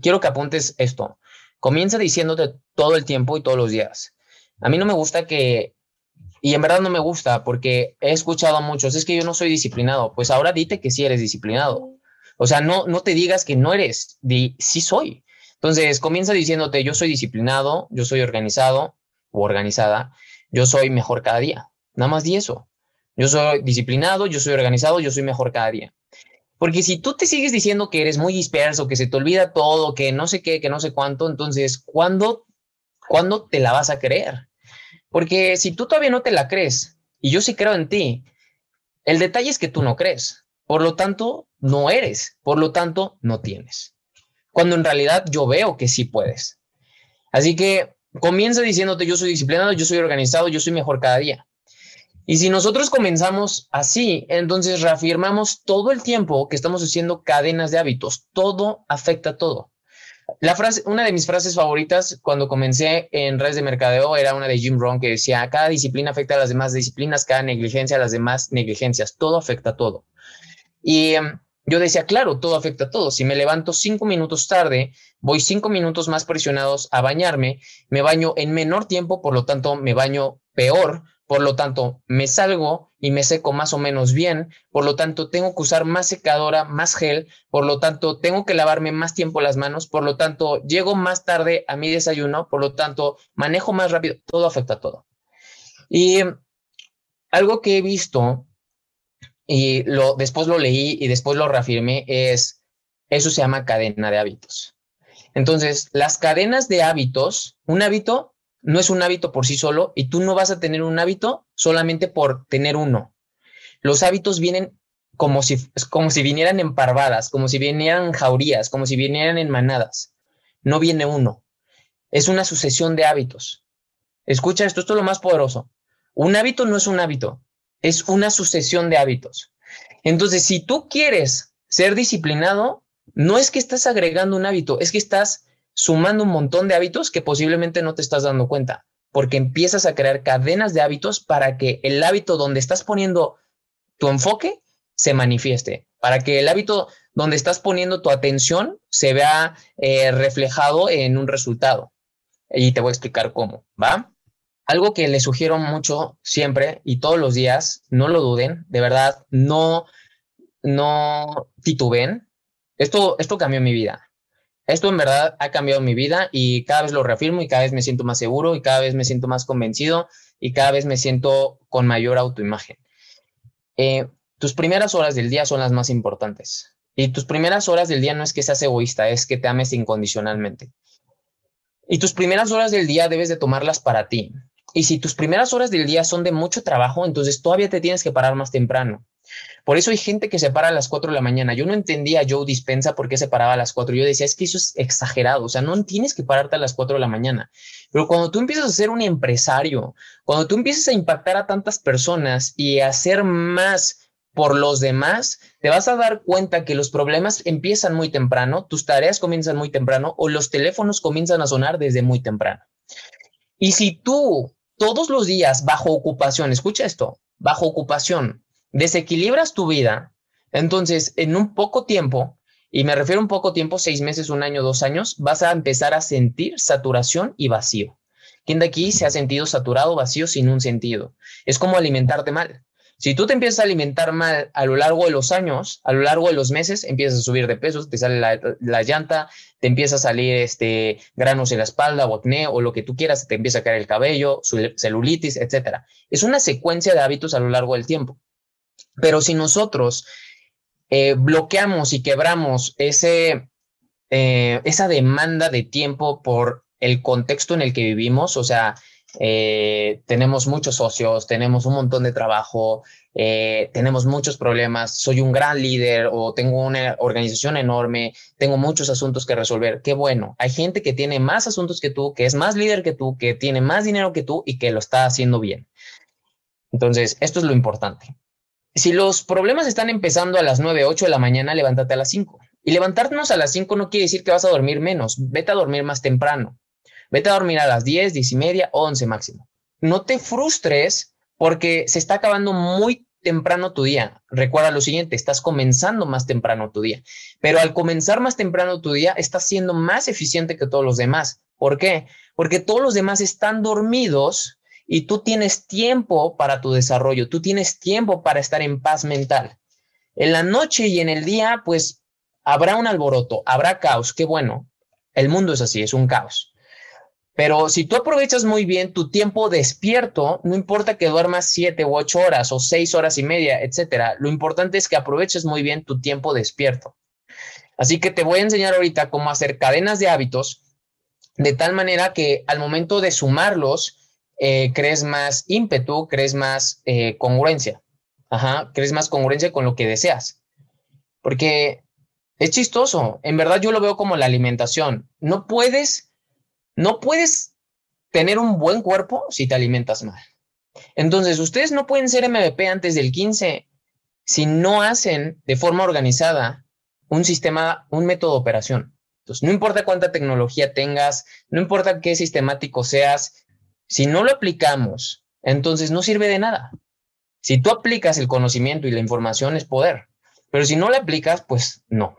Quiero que apuntes esto. Comienza diciéndote todo el tiempo y todos los días. A mí no me gusta que, y en verdad no me gusta porque he escuchado a muchos, es que yo no soy disciplinado. Pues ahora dite que sí eres disciplinado. O sea, no, no te digas que no eres, di sí soy. Entonces, comienza diciéndote, yo soy disciplinado, yo soy organizado o organizada, yo soy mejor cada día. Nada más di eso. Yo soy disciplinado, yo soy organizado, yo soy mejor cada día. Porque si tú te sigues diciendo que eres muy disperso, que se te olvida todo, que no sé qué, que no sé cuánto, entonces, ¿cuándo, ¿cuándo te la vas a creer? Porque si tú todavía no te la crees, y yo sí creo en ti, el detalle es que tú no crees. Por lo tanto, no eres. Por lo tanto, no tienes. Cuando en realidad yo veo que sí puedes. Así que comienza diciéndote, yo soy disciplinado, yo soy organizado, yo soy mejor cada día. Y si nosotros comenzamos así, entonces reafirmamos todo el tiempo que estamos haciendo cadenas de hábitos. Todo afecta a todo. La frase, una de mis frases favoritas cuando comencé en redes de mercadeo era una de Jim Rohn que decía, cada disciplina afecta a las demás disciplinas, cada negligencia a las demás negligencias, todo afecta a todo. Y em, yo decía, claro, todo afecta a todo. Si me levanto cinco minutos tarde, voy cinco minutos más presionados a bañarme, me baño en menor tiempo, por lo tanto me baño peor, por lo tanto, me salgo y me seco más o menos bien, por lo tanto, tengo que usar más secadora, más gel, por lo tanto, tengo que lavarme más tiempo las manos, por lo tanto, llego más tarde a mi desayuno, por lo tanto, manejo más rápido, todo afecta a todo. Y algo que he visto y lo, después lo leí y después lo reafirmé es, eso se llama cadena de hábitos. Entonces, las cadenas de hábitos, un hábito no es un hábito por sí solo y tú no vas a tener un hábito solamente por tener uno. Los hábitos vienen como si, como si vinieran en parvadas, como si vinieran en jaurías, como si vinieran en manadas. No viene uno. Es una sucesión de hábitos. Escucha esto, esto es lo más poderoso. Un hábito no es un hábito, es una sucesión de hábitos. Entonces, si tú quieres ser disciplinado, no es que estás agregando un hábito, es que estás sumando un montón de hábitos que posiblemente no te estás dando cuenta, porque empiezas a crear cadenas de hábitos para que el hábito donde estás poniendo tu enfoque se manifieste, para que el hábito donde estás poniendo tu atención se vea eh, reflejado en un resultado. Y te voy a explicar cómo, ¿va? Algo que les sugiero mucho siempre y todos los días, no lo duden, de verdad, no, no tituben. Esto, esto cambió mi vida. Esto en verdad ha cambiado mi vida y cada vez lo reafirmo y cada vez me siento más seguro y cada vez me siento más convencido y cada vez me siento con mayor autoimagen. Eh, tus primeras horas del día son las más importantes. Y tus primeras horas del día no es que seas egoísta, es que te ames incondicionalmente. Y tus primeras horas del día debes de tomarlas para ti. Y si tus primeras horas del día son de mucho trabajo, entonces todavía te tienes que parar más temprano. Por eso hay gente que se para a las 4 de la mañana. Yo no entendía a Joe Dispensa por qué se paraba a las 4. Yo decía, es que eso es exagerado. O sea, no tienes que pararte a las 4 de la mañana. Pero cuando tú empiezas a ser un empresario, cuando tú empiezas a impactar a tantas personas y a hacer más por los demás, te vas a dar cuenta que los problemas empiezan muy temprano, tus tareas comienzan muy temprano o los teléfonos comienzan a sonar desde muy temprano. Y si tú todos los días bajo ocupación, escucha esto, bajo ocupación, desequilibras tu vida, entonces en un poco tiempo, y me refiero a un poco tiempo, seis meses, un año, dos años, vas a empezar a sentir saturación y vacío. ¿Quién de aquí se ha sentido saturado, vacío, sin un sentido? Es como alimentarte mal. Si tú te empiezas a alimentar mal a lo largo de los años, a lo largo de los meses, empiezas a subir de peso, te sale la, llanta, te empieza a salir este, granos en la espalda o acné o lo que tú quieras, te empieza a caer el cabello, celulitis, etc. Es una secuencia de hábitos a lo largo del tiempo. Pero si nosotros eh, bloqueamos y quebramos ese, eh, esa demanda de tiempo por el contexto en el que vivimos, o sea, eh, tenemos muchos socios, tenemos un montón de trabajo, tenemos muchos problemas, soy un gran líder o tengo una organización enorme, tengo muchos asuntos que resolver. Qué bueno, hay gente que tiene más asuntos que tú, que es más líder que tú, que tiene más dinero que tú y que lo está haciendo bien. Entonces, esto es lo importante. Si los problemas están empezando a las 9, 8 de la mañana, levántate a las 5. Y levantarnos a las 5 no quiere decir que vas a dormir menos, vete a dormir más temprano. Vete a dormir a las 10, 10 y media, 11 máximo. No te frustres porque se está acabando muy temprano tu día. Recuerda lo siguiente, estás comenzando más temprano tu día, pero al comenzar más temprano tu día, estás siendo más eficiente que todos los demás. ¿Por qué? Porque todos los demás están dormidos y tú tienes tiempo para tu desarrollo, tú tienes tiempo para estar en paz mental. En la noche y en el día, pues habrá un alboroto, habrá caos, qué bueno. El mundo es así, es un caos. Pero si tú aprovechas muy bien tu tiempo despierto, no importa que duermas siete u ocho horas o seis horas y media, etcétera, lo importante es que aproveches muy bien tu tiempo despierto. Así que te voy a enseñar ahorita cómo hacer cadenas de hábitos de tal manera que al momento de sumarlos, eh, crees más ímpetu, crees más eh, congruencia. Ajá, crees más congruencia con lo que deseas. Porque es chistoso. En verdad yo lo veo como la alimentación. No puedes no puedes tener un buen cuerpo si te alimentas mal. Entonces, ustedes no pueden ser MVP antes del 15 si no hacen de forma organizada un sistema, un método de operación. Entonces, no importa cuánta tecnología tengas, no importa qué sistemático seas, si no lo aplicamos, entonces no sirve de nada. Si tú aplicas el conocimiento y la información es poder, pero si no lo aplicas, pues no.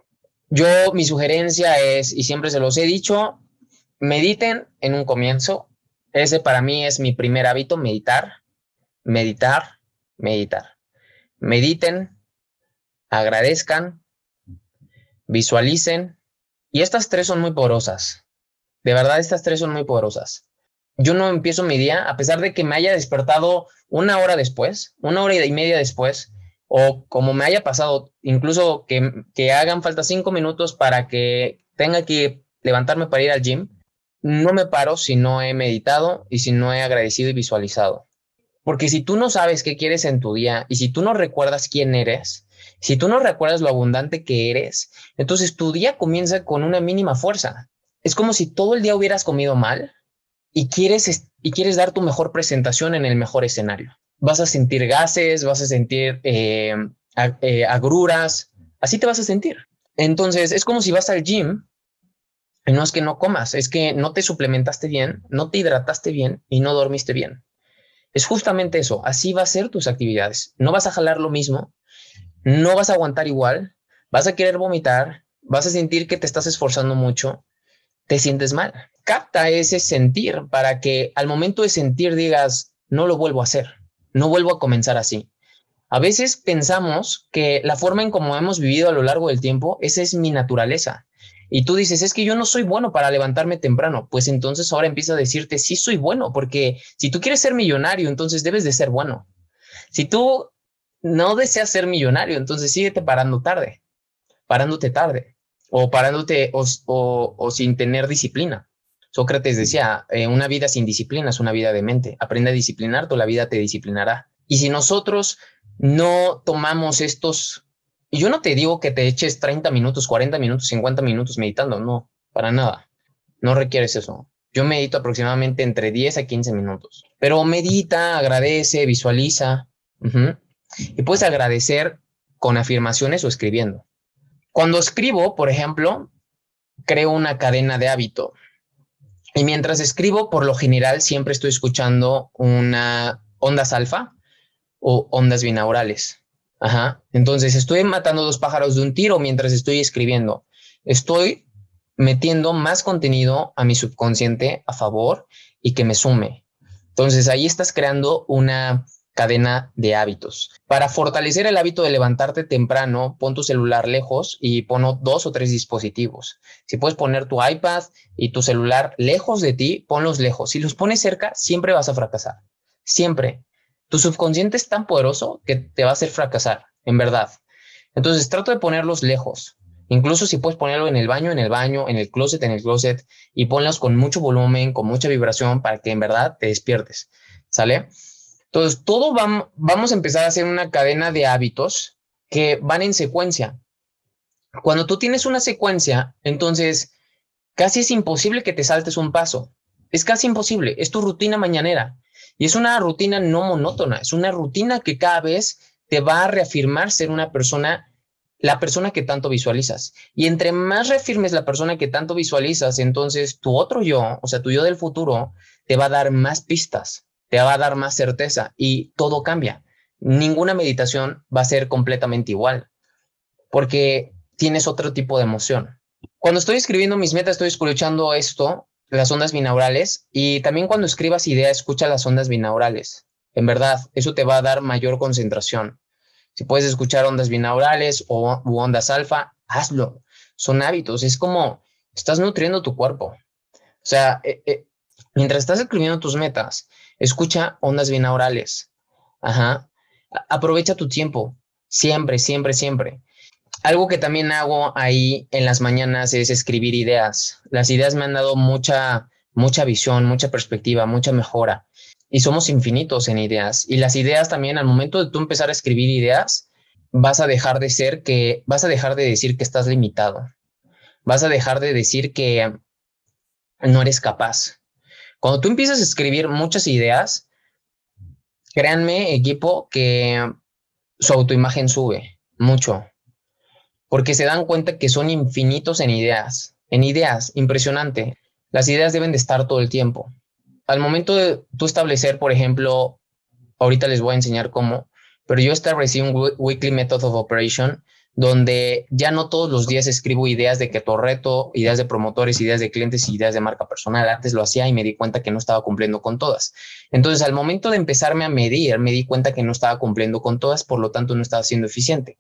Yo, mi sugerencia es, y siempre se los he dicho, mediten en un comienzo. Ese para mí es mi primer hábito, meditar, meditar, meditar. Mediten, agradezcan, visualicen. Y estas tres son muy poderosas. De verdad, estas tres son muy poderosas. Yo no empiezo mi día, a pesar de que me haya despertado una hora después, una hora y media después, o como me haya pasado, incluso que, que hagan falta cinco minutos para que tenga que levantarme para ir al gym, no me paro si no he meditado y si no he agradecido y visualizado. Porque si tú no sabes qué quieres en tu día y si tú no recuerdas quién eres, si tú no recuerdas lo abundante que eres, entonces tu día comienza con una mínima fuerza. Es como si todo el día hubieras comido mal y quieres, y dar tu mejor presentación en el mejor escenario. Vas a sentir gases, vas a sentir eh, eh, agruras, así te vas a sentir. Entonces es como si vas al gym no es que no comas, es que no te suplementaste bien, no te hidrataste bien y no dormiste bien. Es justamente eso, así va a ser tus actividades. No vas a jalar lo mismo, no vas a aguantar igual, vas a querer vomitar, vas a sentir que te estás esforzando mucho, te sientes mal. Capta ese sentir para que al momento de sentir digas, no lo vuelvo a hacer, no vuelvo a comenzar así. A veces pensamos que la forma en cómo hemos vivido a lo largo del tiempo, esa es mi naturaleza y tú dices, es que yo no soy bueno para levantarme temprano, pues entonces ahora empieza a decirte, sí soy bueno, porque si tú quieres ser millonario, entonces debes de ser bueno. Si tú no deseas ser millonario, entonces síguete parando tarde, parándote tarde o parándote o, sin tener disciplina. Sócrates decía, eh, una vida sin disciplina es una vida de mente. Aprende a disciplinar, toda la vida te disciplinará. Y si nosotros no tomamos estos yo no te digo que te eches 30 minutos, 40 minutos, 50 minutos meditando, no, para nada. No requieres eso. Yo medito aproximadamente entre 10 a 15 minutos. Pero medita, agradece, visualiza. Y puedes agradecer con afirmaciones o escribiendo. Cuando escribo, por ejemplo, creo una cadena de hábito. Y mientras escribo, por lo general, siempre estoy escuchando una ondas alfa o ondas binaurales. Ajá. Entonces estoy matando dos pájaros de un tiro mientras estoy escribiendo. Estoy metiendo más contenido a mi subconsciente a favor y que me sume. Entonces ahí estás creando una cadena de hábitos. Para fortalecer el hábito de levantarte temprano, pon tu celular lejos y pon dos o tres dispositivos. Si puedes poner tu iPad y tu celular lejos de ti, ponlos lejos. Si los pones cerca, siempre vas a fracasar. Siempre. Tu subconsciente es tan poderoso que te va a hacer fracasar, en verdad. Entonces, trato de ponerlos lejos. Incluso si puedes ponerlo en el baño, en el baño, en el closet, en el closet, y ponlos con mucho volumen, con mucha vibración, para que en verdad te despiertes. ¿Sale? Entonces, todo vamos a empezar a hacer una cadena de hábitos que van en secuencia. Cuando tú tienes una secuencia, entonces casi es imposible que te saltes un paso. Es casi imposible. Es tu rutina mañanera. Y es una rutina no monótona. Es una rutina que cada vez te va a reafirmar ser una persona la persona que tanto visualizas. Y entre más reafirmes la persona que tanto visualizas, entonces tu otro yo, o sea, tu yo del futuro, te va a dar más pistas, te va a dar más certeza y todo cambia. Ninguna meditación va a ser completamente igual, porque tienes otro tipo de emoción. Cuando estoy escribiendo mis metas, estoy escuchando esto, las ondas binaurales, y también cuando escribas ideas, escucha las ondas binaurales. En verdad, eso te va a dar mayor concentración. Si puedes escuchar ondas binaurales o ondas alfa, hazlo. Son hábitos. Es como estás nutriendo tu cuerpo. O sea, eh, eh, mientras estás escribiendo tus metas, escucha ondas binaurales. Ajá. Aprovecha tu tiempo. Siempre, siempre, siempre. Algo que también hago ahí en las mañanas es escribir ideas. Las ideas me han dado mucha, mucha visión, mucha perspectiva, mucha mejora y somos infinitos en ideas. Y las ideas también, al momento de tú empezar a escribir ideas, vas a dejar de ser que, vas a dejar de decir que estás limitado. Vas a dejar de decir que no eres capaz. Cuando tú empiezas a escribir muchas ideas, créanme, equipo, que su autoimagen sube mucho. Porque se dan cuenta que son infinitos en ideas. En ideas, impresionante. Las ideas deben de estar todo el tiempo al momento de tú establecer, por ejemplo, ahorita les voy a enseñar cómo, pero yo establecí un weekly method of operation donde ya no todos los días escribo ideas de que tu reto, ideas de promotores, ideas de clientes y ideas de marca personal. Antes lo hacía y me di cuenta que no estaba cumpliendo con todas. Entonces, al momento de empezarme a medir, me di cuenta que no estaba cumpliendo con todas, por lo tanto no estaba siendo eficiente.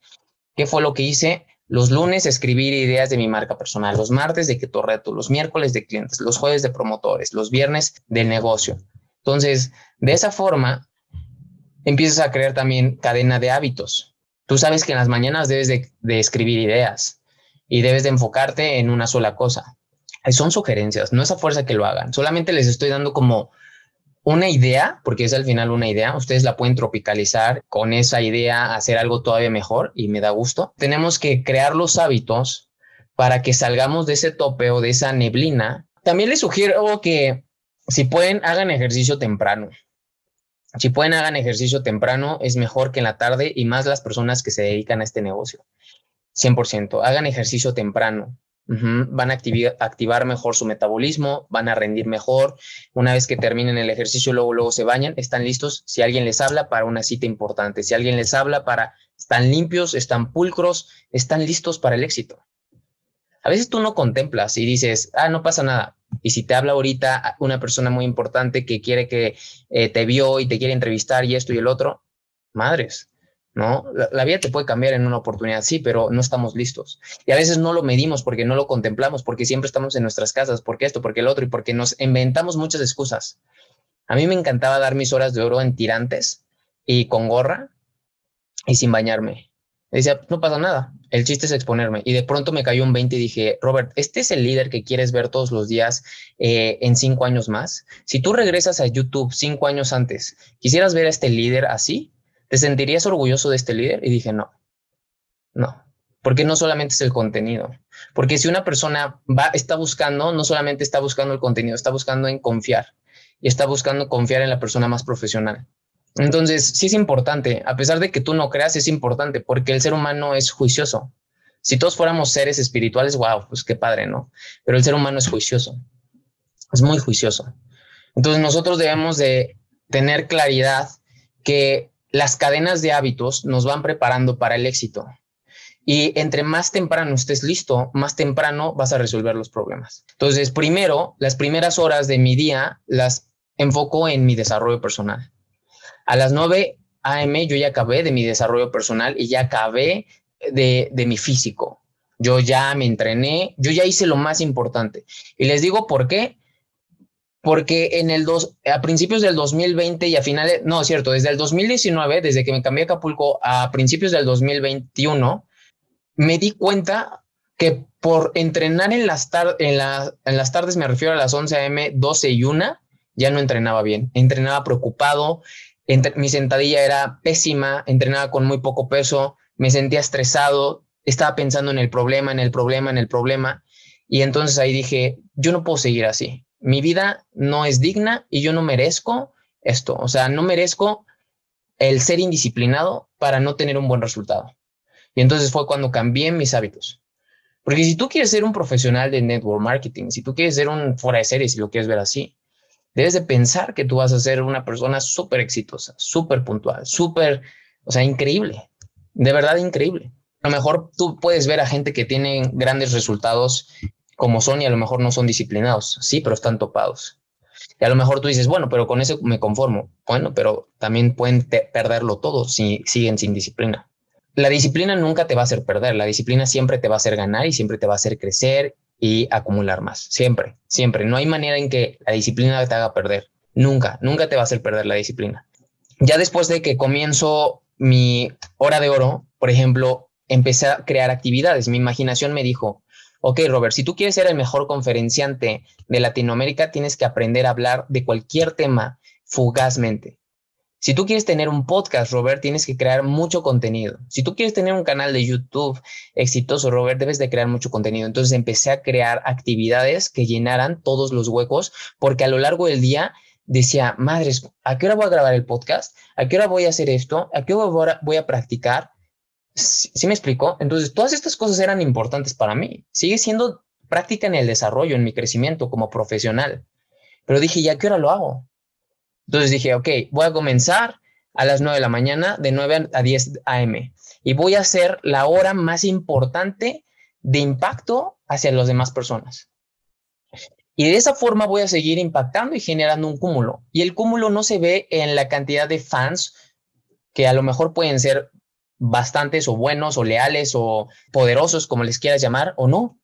¿Qué fue lo que hice? Los lunes escribir ideas de mi marca personal, los martes de que tu reto, los miércoles de clientes, los jueves de promotores, los viernes del negocio. Entonces, de esa forma, empiezas a crear también cadena de hábitos. Tú sabes que en las mañanas debes de, escribir ideas y debes de enfocarte en una sola cosa. Son sugerencias, no es a fuerza que lo hagan. Solamente les estoy dando como una idea, porque es al final una idea, ustedes la pueden tropicalizar con esa idea, hacer algo todavía mejor y me da gusto. Tenemos que crear los hábitos para que salgamos de ese tope o de esa neblina. También les sugiero que si pueden, hagan ejercicio temprano. Si pueden, hagan ejercicio temprano, es mejor que en la tarde y más las personas que se dedican a este negocio. 100%, hagan ejercicio temprano. Van a activar, mejor su metabolismo, van a rendir mejor. Una vez que terminen el ejercicio, luego, luego se bañan, están listos. Si alguien les habla para una cita importante, si alguien les habla para, están limpios, están pulcros, están listos para el éxito. A veces tú no contemplas y dices, ah, no pasa nada. Y si te habla ahorita una persona muy importante que quiere que eh, te vio y te quiere entrevistar y esto y el otro, madres, ¿no? La, vida te puede cambiar en una oportunidad, sí, pero no estamos listos. Y a veces no lo medimos porque no lo contemplamos, porque siempre estamos en nuestras casas, porque esto, porque el otro, y porque nos inventamos muchas excusas. A mí me encantaba dar mis horas de oro en tirantes y con gorra y sin bañarme. Decía, no pasa nada, el chiste es exponerme. Y de pronto me cayó un 20 y dije, Robert, este es el líder que quieres ver todos los días eh, en cinco años más. Si tú regresas a YouTube cinco años antes, ¿quisieras ver a este líder así? ¿te sentirías orgulloso de este líder? Y dije, no, no, porque no solamente es el contenido, porque si una persona va, está buscando, no solamente está buscando el contenido, está buscando en confiar y está buscando confiar en la persona más profesional. Entonces, sí es importante, a pesar de que tú no creas, es importante porque el ser humano es juicioso. Si todos fuéramos seres espirituales, wow, pues qué padre, ¿no? Pero el ser humano es juicioso, es muy juicioso. Entonces, nosotros debemos de tener claridad que las cadenas de hábitos nos van preparando para el éxito. Y entre más temprano estés listo, más temprano vas a resolver los problemas. Entonces, primero, las primeras horas de mi día las enfoco en mi desarrollo personal. A las 9 AM yo ya acabé de mi desarrollo personal y ya acabé de, de mi físico. Yo ya me entrené, yo ya hice lo más importante. Y les digo por qué. Porque en el dos, a principios del 2020 y a finales, no, cierto, desde el 2019, desde que me cambié a Acapulco a principios del 2021, me di cuenta que por entrenar en las, en, en las tardes, me refiero a las 11 a.m., 12 y 1, ya no entrenaba bien. Entrenaba preocupado, mi sentadilla era pésima, entrenaba con muy poco peso, me sentía estresado, estaba pensando en el problema, en el problema, en el problema. Y entonces ahí dije, yo no puedo seguir así. Mi vida no es digna y yo no merezco esto. O sea, no merezco el ser indisciplinado para no tener un buen resultado. Y entonces fue cuando cambié mis hábitos. Porque si tú quieres ser un profesional de network marketing, si tú quieres ser un fuera de serie, si lo quieres ver así, debes de pensar que tú vas a ser una persona súper exitosa, súper puntual, súper, o sea, increíble, de verdad increíble. A lo mejor tú puedes ver a gente que tiene grandes resultados como son y a lo mejor no son disciplinados, sí, pero están topados. Y a lo mejor tú dices, bueno, pero con eso me conformo. Bueno, pero también pueden perderlo todo si siguen sin disciplina la disciplina nunca te va a hacer perder, la disciplina siempre te va a hacer ganar y siempre te va a hacer crecer y acumular más. Siempre, siempre. No hay manera en que la disciplina te haga perder. Nunca, nunca te va a hacer perder la disciplina. Ya después de que comienzo mi hora de oro, por ejemplo, empecé a crear actividades. Mi imaginación me dijo, ok, Robert, si tú quieres ser el mejor conferenciante de Latinoamérica, tienes que aprender a hablar de cualquier tema fugazmente. Si tú quieres tener un podcast, Robert, tienes que crear mucho contenido. Si tú quieres tener un canal de YouTube exitoso, Robert, debes de crear mucho contenido. Entonces empecé a crear actividades que llenaran todos los huecos, porque a lo largo del día decía, madres, ¿a qué hora voy a grabar el podcast? ¿A qué hora voy a hacer esto? ¿A qué hora voy a practicar? ¿Sí, me explico? Entonces, todas estas cosas eran importantes para mí. Sigue siendo práctica en el desarrollo, en mi crecimiento como profesional. Pero dije, ¿ya qué hora lo hago? Entonces dije, ok, voy a comenzar a las 9 de la mañana, de 9 a 10 a.m. Y voy a hacer la hora más importante de impacto hacia las demás personas. Y de esa forma voy a seguir impactando y generando un cúmulo. Y el cúmulo no se ve en la cantidad de fans que a lo mejor pueden ser bastantes o buenos o leales o poderosos, como les quieras llamar, o no.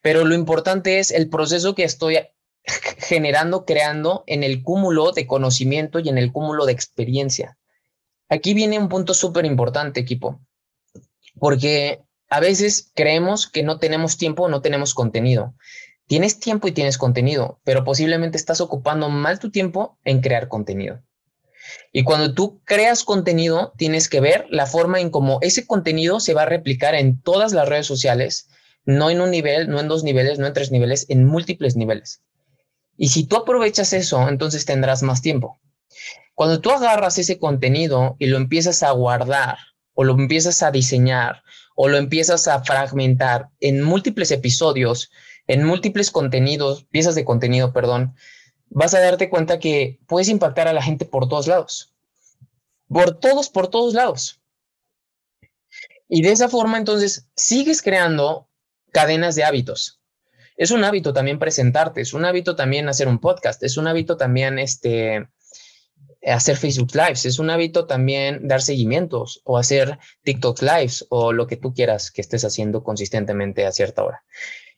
Pero lo importante es el proceso que estoy generando, creando en el cúmulo de conocimiento y en el cúmulo de experiencia. Aquí viene un punto súper importante, equipo, porque a veces creemos que no tenemos tiempo o no tenemos contenido. Tienes tiempo y tienes contenido, pero posiblemente estás ocupando mal tu tiempo en crear contenido. Y cuando tú creas contenido, tienes que ver la forma en cómo ese contenido se va a replicar en todas las redes sociales, no en un nivel, no en dos niveles, no en tres niveles, en múltiples niveles. Y si tú aprovechas eso, entonces tendrás más tiempo. Cuando tú agarras ese contenido y lo empiezas a guardar o lo empiezas a diseñar o lo empiezas a fragmentar en múltiples episodios, en múltiples contenidos, piezas de contenido, perdón, vas a darte cuenta que puedes impactar a la gente por todos lados. Por todos, por todos lados. Y de esa forma, entonces, sigues creando cadenas de hábitos es un hábito también presentarte, es un hábito también hacer un podcast, es un hábito también este, hacer Facebook Lives, es un hábito también dar seguimientos o hacer TikTok Lives o lo que tú quieras que estés haciendo consistentemente a cierta hora.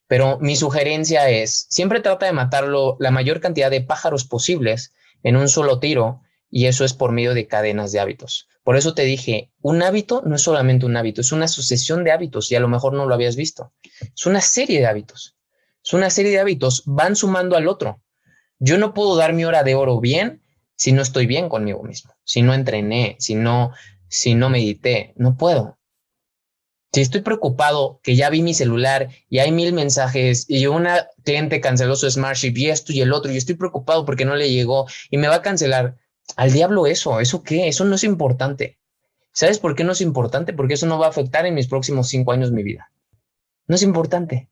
Pero mi sugerencia es, siempre trata de matarlo la mayor cantidad de pájaros posibles en un solo tiro y eso es por medio de cadenas de hábitos. Por eso te dije, un hábito no es solamente un hábito, es una sucesión de hábitos y a lo mejor no lo habías visto. Es una serie de hábitos. Es una serie de hábitos, van sumando al otro. Yo no puedo dar mi hora de oro bien si no estoy bien conmigo mismo, si no entrené, si no, si no medité, no puedo. Si estoy preocupado que ya vi mi celular y hay mil mensajes y una cliente canceló su Smartship y esto y el otro y estoy preocupado porque no le llegó y me va a cancelar, al diablo eso, ¿eso qué? Eso no es importante. ¿Sabes por qué no es importante? Porque eso no va a afectar en mis próximos cinco años mi vida. No es importante.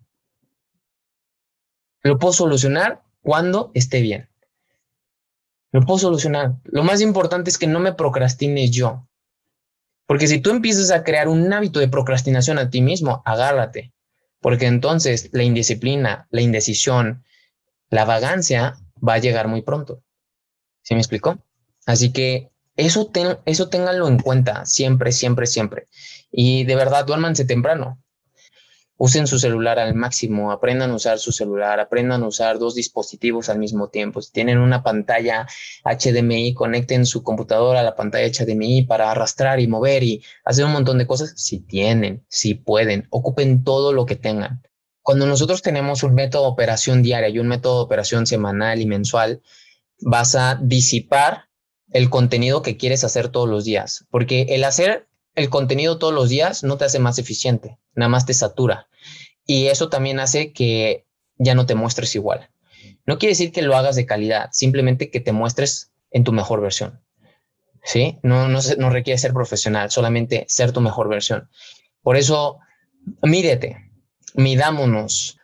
Lo puedo solucionar cuando esté bien. Lo puedo solucionar. Lo más importante es que no me procrastine yo. Porque si tú empiezas a crear un hábito de procrastinación a ti mismo, agárrate. Porque entonces la indisciplina, la indecisión, la vagancia va a llegar muy pronto. ¿Sí me explicó? Así que Eso, eso ténganlo en cuenta siempre, siempre, siempre. Y de verdad, duérmanse temprano. Usen su celular al máximo, aprendan a usar su celular, aprendan a usar dos dispositivos al mismo tiempo. Si tienen una pantalla HDMI, conecten su computadora a la pantalla HDMI para arrastrar y mover y hacer un montón de cosas. Si tienen, si pueden, ocupen todo lo que tengan. Cuando nosotros tenemos un método de operación diaria y un método de operación semanal y mensual, vas a disipar el contenido que quieres hacer todos los días, porque el hacer el contenido todos los días no te hace más eficiente, nada más te satura. Y eso también hace que ya no te muestres igual. No quiere decir que lo hagas de calidad, simplemente que te muestres en tu mejor versión. ¿Sí? No, no, no requiere ser profesional, solamente ser tu mejor versión. Por eso, mírete, midámonos.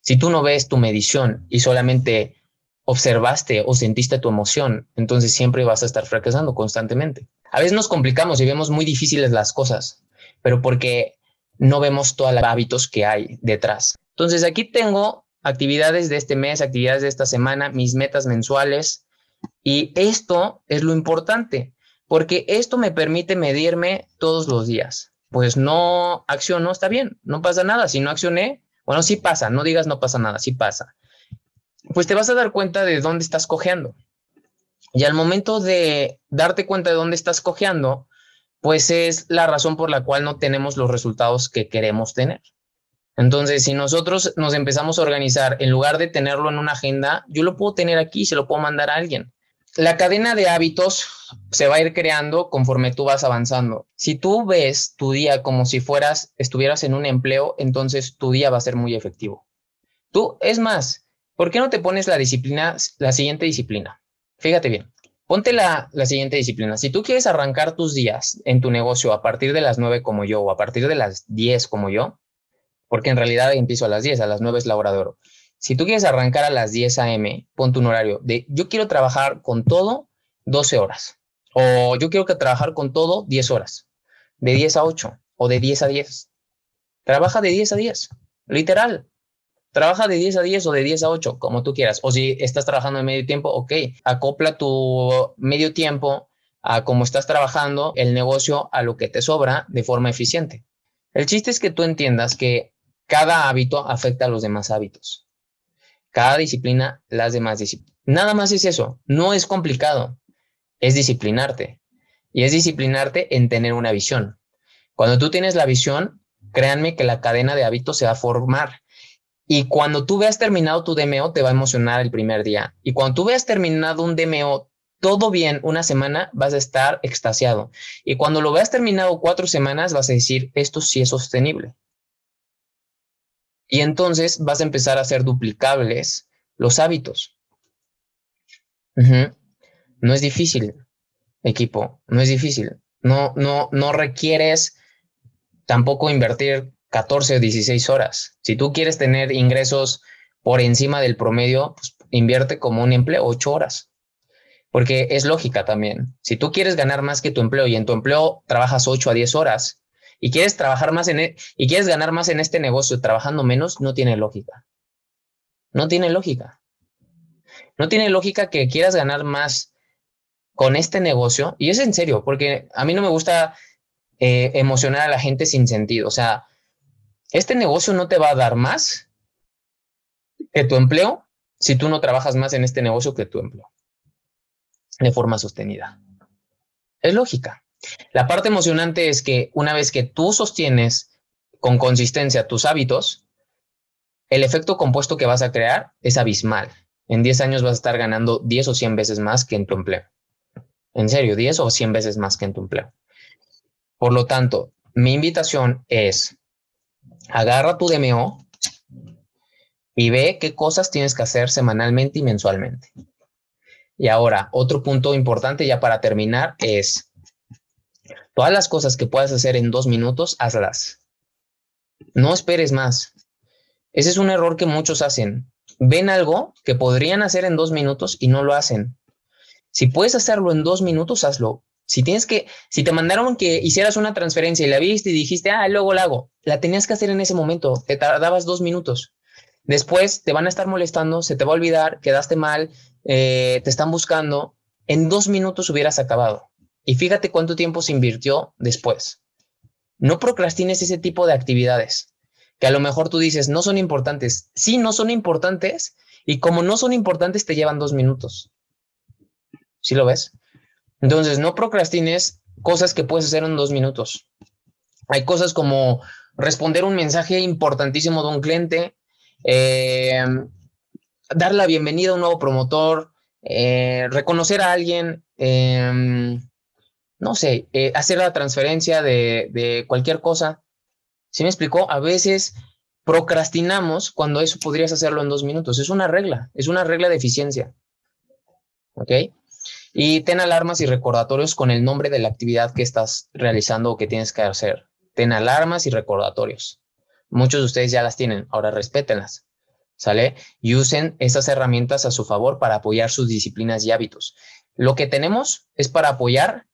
Si tú no ves tu medición y solamente observaste o sentiste tu emoción, entonces siempre vas a estar fracasando constantemente. A veces nos complicamos y vemos muy difíciles las cosas, pero porque no vemos todos los hábitos que hay detrás. Entonces aquí tengo actividades de este mes, actividades de esta semana, mis metas mensuales y esto es lo importante, porque esto me permite medirme todos los días. Pues no acciono, está bien, no pasa nada. Si no accioné, bueno, sí pasa, no digas no pasa nada, sí pasa pues te vas a dar cuenta de dónde estás cojeando. Y al momento de darte cuenta de dónde estás cojeando, pues es la razón por la cual no tenemos los resultados que queremos tener. Entonces, si nosotros nos empezamos a organizar, en lugar de tenerlo en una agenda, yo lo puedo tener aquí, se lo puedo mandar a alguien. La cadena de hábitos se va a ir creando conforme tú vas avanzando. Si tú ves tu día como si fueras, estuvieras en un empleo, entonces tu día va a ser muy efectivo. Tú, es más, ¿Por qué no te pones la disciplina, la siguiente disciplina? Fíjate bien, ponte la, la siguiente disciplina. Si tú quieres arrancar tus días en tu negocio a partir de las 9 como yo o a partir de las 10 como yo, porque en realidad empiezo a las 10, a las 9 es la hora de oro. Si tú quieres arrancar a las 10 a.m., ponte un horario de yo quiero trabajar con todo 12 horas o yo quiero que trabajar con todo 10 horas, de 10 a 8 o de 10 a 10. Trabaja de 10 a 10, literal. Trabaja de 10 a 10 o de 10 a 8, como tú quieras. O si estás trabajando en medio tiempo, ok, acopla tu medio tiempo a cómo estás trabajando el negocio a lo que te sobra de forma eficiente. El chiste es que tú entiendas que cada hábito afecta a los demás hábitos. Cada disciplina, las demás disciplinas. Nada más es eso. No es complicado. Es disciplinarte. Y es disciplinarte en tener una visión. Cuando tú tienes la visión, créanme que la cadena de hábitos se va a formar y cuando tú veas terminado tu DMO, te va a emocionar el primer día. Y cuando tú veas terminado un DMO todo bien una semana, vas a estar extasiado. Y cuando lo veas terminado cuatro semanas, vas a decir, esto sí es sostenible. Y entonces vas a empezar a hacer duplicables los hábitos. No es difícil, equipo, no es difícil. No, no, no requieres tampoco invertir 14 o 16 horas. Si tú quieres tener ingresos por encima del promedio, pues invierte como un empleo 8 horas. Porque es lógica también. Si tú quieres ganar más que tu empleo y en tu empleo trabajas 8 a 10 horas y quieres trabajar más en e, y quieres ganar más en este negocio trabajando menos, no tiene lógica. No tiene lógica. No tiene lógica que quieras ganar más con este negocio y es en serio, porque a mí no me gusta eh, emocionar a la gente sin sentido. O sea, este negocio no te va a dar más que tu empleo si tú no trabajas más en este negocio que tu empleo de forma sostenida. Es lógica. La parte emocionante es que una vez que tú sostienes con consistencia tus hábitos, el efecto compuesto que vas a crear es abismal. En 10 años vas a estar ganando 10 o 100 veces más que en tu empleo. En serio, 10 o 100 veces más que en tu empleo. Por lo tanto, mi invitación es agarra tu DMO y ve qué cosas tienes que hacer semanalmente y mensualmente. Y ahora, otro punto importante ya para terminar es, todas las cosas que puedas hacer en dos minutos, hazlas. No esperes más. Ese es un error que muchos hacen. Ven algo que podrían hacer en dos minutos y no lo hacen. Si puedes hacerlo en dos minutos, hazlo. Si tienes que, si te mandaron que hicieras una transferencia y la viste y dijiste, ah, luego la hago, la tenías que hacer en ese momento, te tardabas dos minutos. Después te van a estar molestando, se te va a olvidar, quedaste mal, eh, te están buscando en dos minutos hubieras acabado. Y fíjate cuánto tiempo se invirtió después. No procrastines ese tipo de actividades que a lo mejor tú dices no son importantes. Sí, no son importantes y como no son importantes te llevan dos minutos. ¿Sí lo ves? Entonces, no procrastines cosas que puedes hacer en dos minutos. Hay cosas como responder un mensaje importantísimo de un cliente, eh, dar la bienvenida a un nuevo promotor, eh, reconocer a alguien, em, no sé, eh, hacer la transferencia de, cualquier cosa. ¿Sí me explicó? A veces procrastinamos cuando eso podrías hacerlo en dos minutos. Es una regla, es una regla de eficiencia. ¿Ok? Y ten alarmas y recordatorios con el nombre de la actividad que estás realizando o que tienes que hacer. Ten alarmas y recordatorios. Muchos de ustedes ya las tienen, ahora respétenlas. ¿sale? Y usen esas herramientas a su favor para apoyar sus disciplinas y hábitos. Lo que tenemos es para apoyar,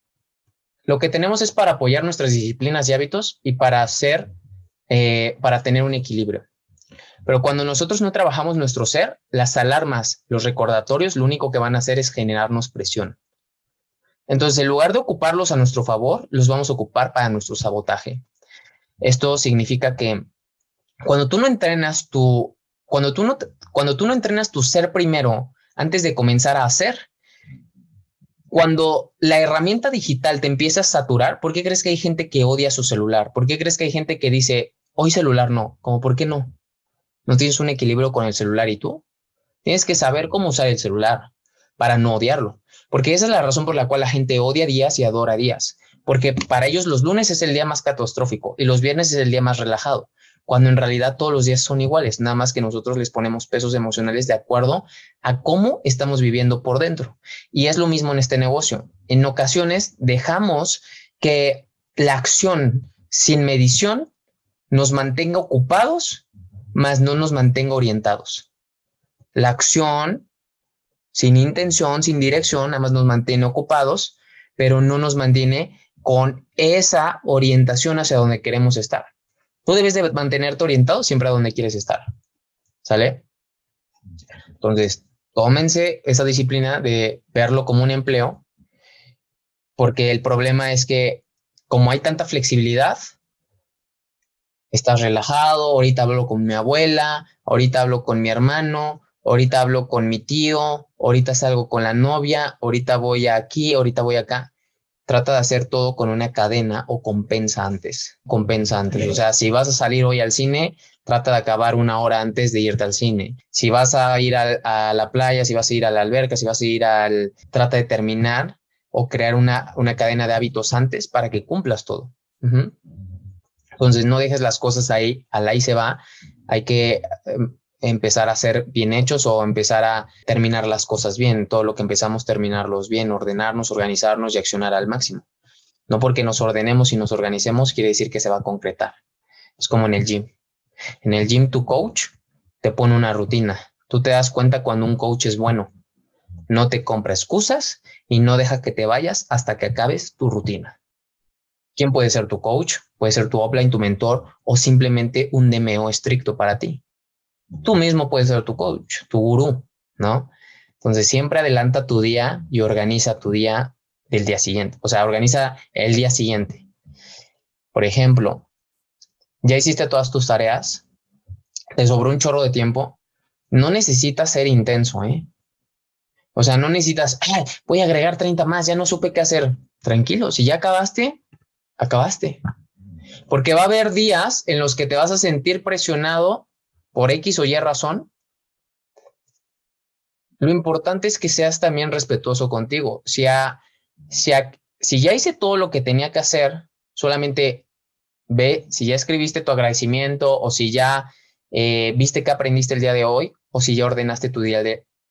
lo que tenemos es para apoyar nuestras disciplinas y hábitos y para hacer, eh, para tener un equilibrio. Pero cuando nosotros no trabajamos nuestro ser, las alarmas, los recordatorios, lo único que van a hacer es generarnos presión. Entonces, en lugar de ocuparlos a nuestro favor, los vamos a ocupar para nuestro sabotaje. Esto significa que cuando tú no entrenas tu cuando tú no, cuando tú no entrenas tu ser primero antes de comenzar a hacer, cuando la herramienta digital te empieza a saturar, ¿por qué crees que hay gente que odia su celular? ¿Por qué crees que hay gente que dice, hoy celular no? Como, ¿por qué no? ¿No tienes un equilibrio con el celular y tú? Tienes que saber cómo usar el celular para no odiarlo. Porque esa es la razón por la cual la gente odia días y adora días. Porque para ellos los lunes es el día más catastrófico y los viernes es el día más relajado cuando en realidad todos los días son iguales, nada más que nosotros les ponemos pesos emocionales de acuerdo a cómo estamos viviendo por dentro. Y es lo mismo en este negocio. En ocasiones dejamos que la acción sin medición nos mantenga ocupados, más no nos mantenga orientados. La acción sin intención, sin dirección, nada más nos mantiene ocupados, pero no nos mantiene con esa orientación hacia donde queremos estar. Tú debes de mantenerte orientado siempre a donde quieres estar. ¿Sale? Entonces, tómense esa disciplina de verlo como un empleo, porque el problema es que como hay tanta flexibilidad, estás relajado, ahorita hablo con mi abuela, ahorita hablo con mi hermano, ahorita hablo con mi tío, ahorita salgo con la novia, ahorita voy aquí, ahorita voy acá trata de hacer todo con una cadena o compensa antes, compensa antes. O sea, si vas a salir hoy al cine, trata de acabar una hora antes de irte al cine. Si vas a ir a, la playa, si vas a ir a la alberca, si vas a ir al... Trata de terminar o crear una, una cadena de hábitos antes para que cumplas todo. Entonces, no dejes las cosas ahí, al ahí se va. Hay que em, empezar a ser bien hechos o empezar a terminar las cosas bien. Todo lo que empezamos, terminarlos bien, ordenarnos, organizarnos y accionar al máximo. No porque nos ordenemos y nos organicemos quiere decir que se va a concretar. Es como en el gym. En el gym tu coach te pone una rutina. Tú te das cuenta cuando un coach es bueno. No te compra excusas y no deja que te vayas hasta que acabes tu rutina. ¿Quién puede ser tu coach? Puede ser tu offline, tu mentor o simplemente un DMO estricto para ti tú mismo puedes ser tu coach, tu gurú, ¿no? Entonces siempre adelanta tu día y organiza tu día del día siguiente, o sea, organiza el día siguiente. Por ejemplo, ya hiciste todas tus tareas, te sobró un chorro de tiempo, no necesitas ser intenso, ¿eh? O sea, no necesitas, Ay, voy a agregar 30 más, ya no supe qué hacer. Tranquilo, si ya acabaste, acabaste. Porque va a haber días en los que te vas a sentir presionado por X o Y razón, lo importante es que seas también respetuoso contigo. Si, ya hice todo lo que tenía que hacer, solamente ve si ya escribiste tu agradecimiento o si ya eh, viste que aprendiste el día de hoy o si ya ordenaste tu día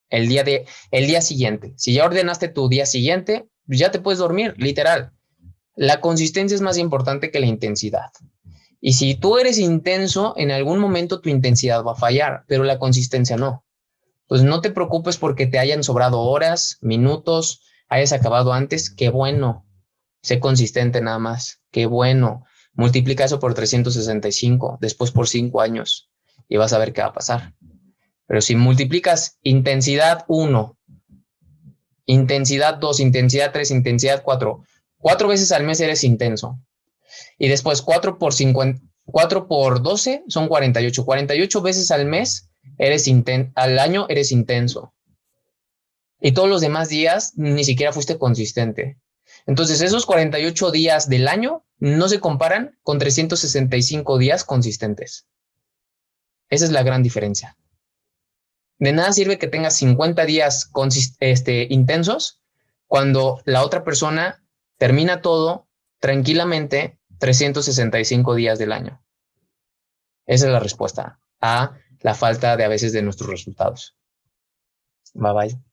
el día de el día siguiente. Si ya ordenaste tu día siguiente, ya te puedes dormir, literal. La consistencia es más importante que la intensidad. Y si tú eres intenso, en algún momento tu intensidad va a fallar, pero la consistencia no. Pues no te preocupes porque te hayan sobrado horas, minutos, hayas acabado antes, qué bueno. Sé consistente nada más, qué bueno. Multiplica eso por 365, después por 5 años y vas a ver qué va a pasar. Pero si multiplicas intensidad 1 intensidad 2, intensidad 3, intensidad 4. Cuatro veces al mes eres intenso. Y después 4 por, 50, 4 por 12 son 48. 48 veces al mes eres inten al año eres intenso. Y todos los demás días ni siquiera fuiste consistente. Entonces, esos 48 días del año no se comparan con 365 días consistentes. Esa es la gran diferencia. De nada sirve que tengas 50 días este, intensos cuando la otra persona termina todo tranquilamente 365 días del año. Esa es la respuesta a la falta de a veces de nuestros resultados. Bye bye.